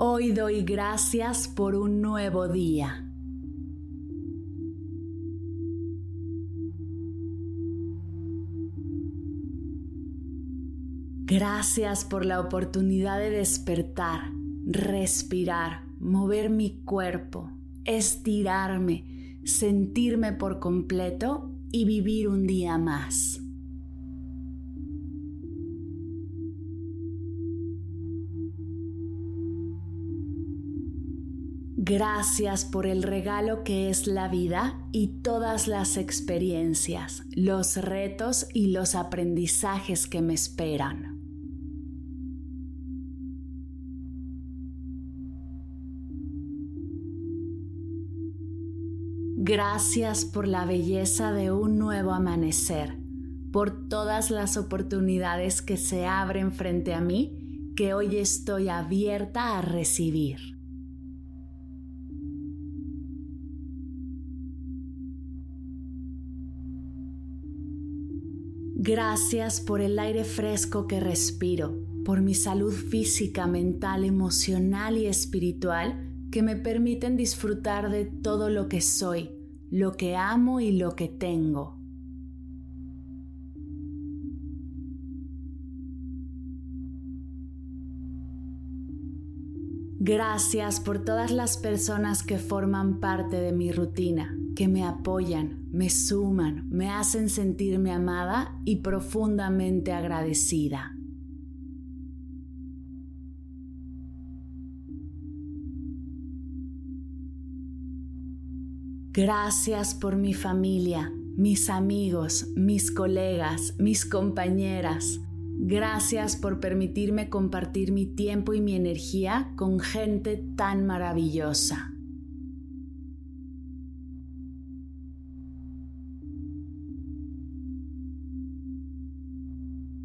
Hoy doy gracias por un nuevo día. Gracias por la oportunidad de despertar, respirar, mover mi cuerpo, estirarme, sentirme por completo y vivir un día más. Gracias por el regalo que es la vida y todas las experiencias, los retos y los aprendizajes que me esperan. Gracias por la belleza de un nuevo amanecer, por todas las oportunidades que se abren frente a mí que hoy estoy abierta a recibir. Gracias por el aire fresco que respiro, por mi salud física, mental, emocional y espiritual que me permiten disfrutar de todo lo que soy, lo que amo y lo que tengo. Gracias por todas las personas que forman parte de mi rutina, que me apoyan, me suman, me hacen sentirme amada y profundamente agradecida. Gracias por mi familia, mis amigos, mis colegas, mis compañeras, Gracias por permitirme compartir mi tiempo y mi energía con gente tan maravillosa.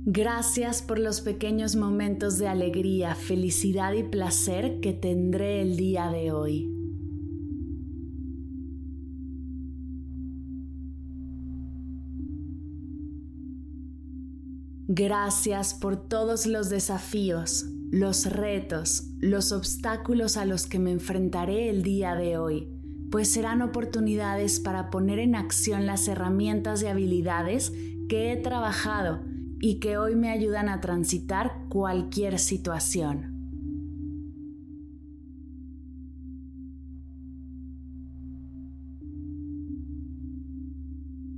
Gracias por los pequeños momentos de alegría, felicidad y placer que tendré el día de hoy. Gracias por todos los desafíos, los retos, los obstáculos a los que me enfrentaré el día de hoy, pues serán oportunidades para poner en acción las herramientas y habilidades que he trabajado y que hoy me ayudan a transitar cualquier situación.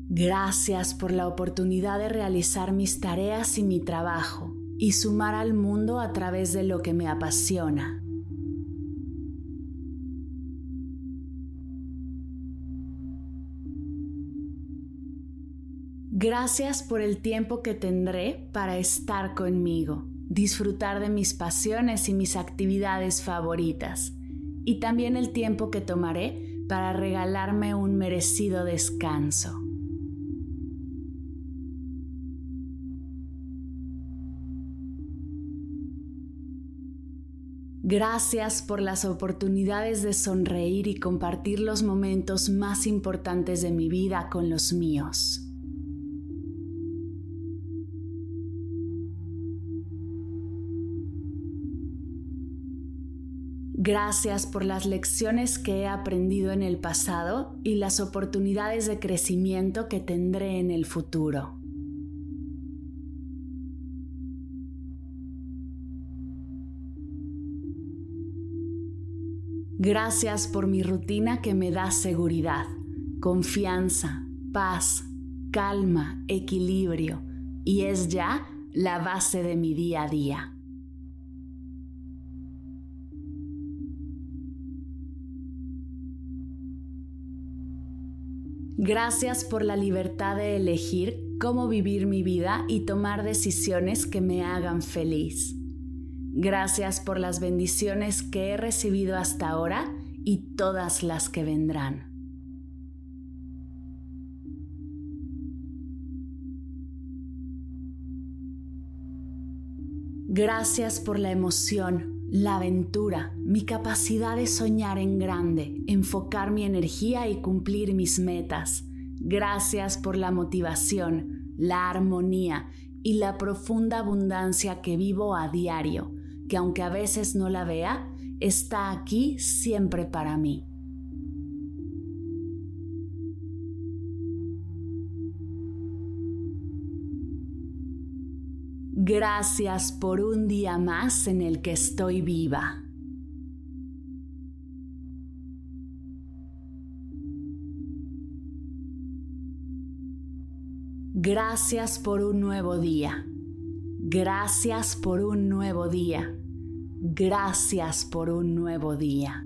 Gracias por la oportunidad de realizar mis tareas y mi trabajo y sumar al mundo a través de lo que me apasiona. Gracias por el tiempo que tendré para estar conmigo, disfrutar de mis pasiones y mis actividades favoritas, y también el tiempo que tomaré para regalarme un merecido descanso. Gracias por las oportunidades de sonreír y compartir los momentos más importantes de mi vida con los míos. Gracias por las lecciones que he aprendido en el pasado y las oportunidades de crecimiento que tendré en el futuro. Gracias por mi rutina que me da seguridad, confianza, paz, calma, equilibrio y es ya la base de mi día a día. Gracias por la libertad de elegir cómo vivir mi vida y tomar decisiones que me hagan feliz. Gracias por las bendiciones que he recibido hasta ahora y todas las que vendrán. Gracias por la emoción, la aventura, mi capacidad de soñar en grande, enfocar mi energía y cumplir mis metas. Gracias por la motivación, la armonía y la profunda abundancia que vivo a diario, que aunque a veces no la vea, está aquí siempre para mí. Gracias por un día más en el que estoy viva. Gracias por un nuevo día. Gracias por un nuevo día. Gracias por un nuevo día.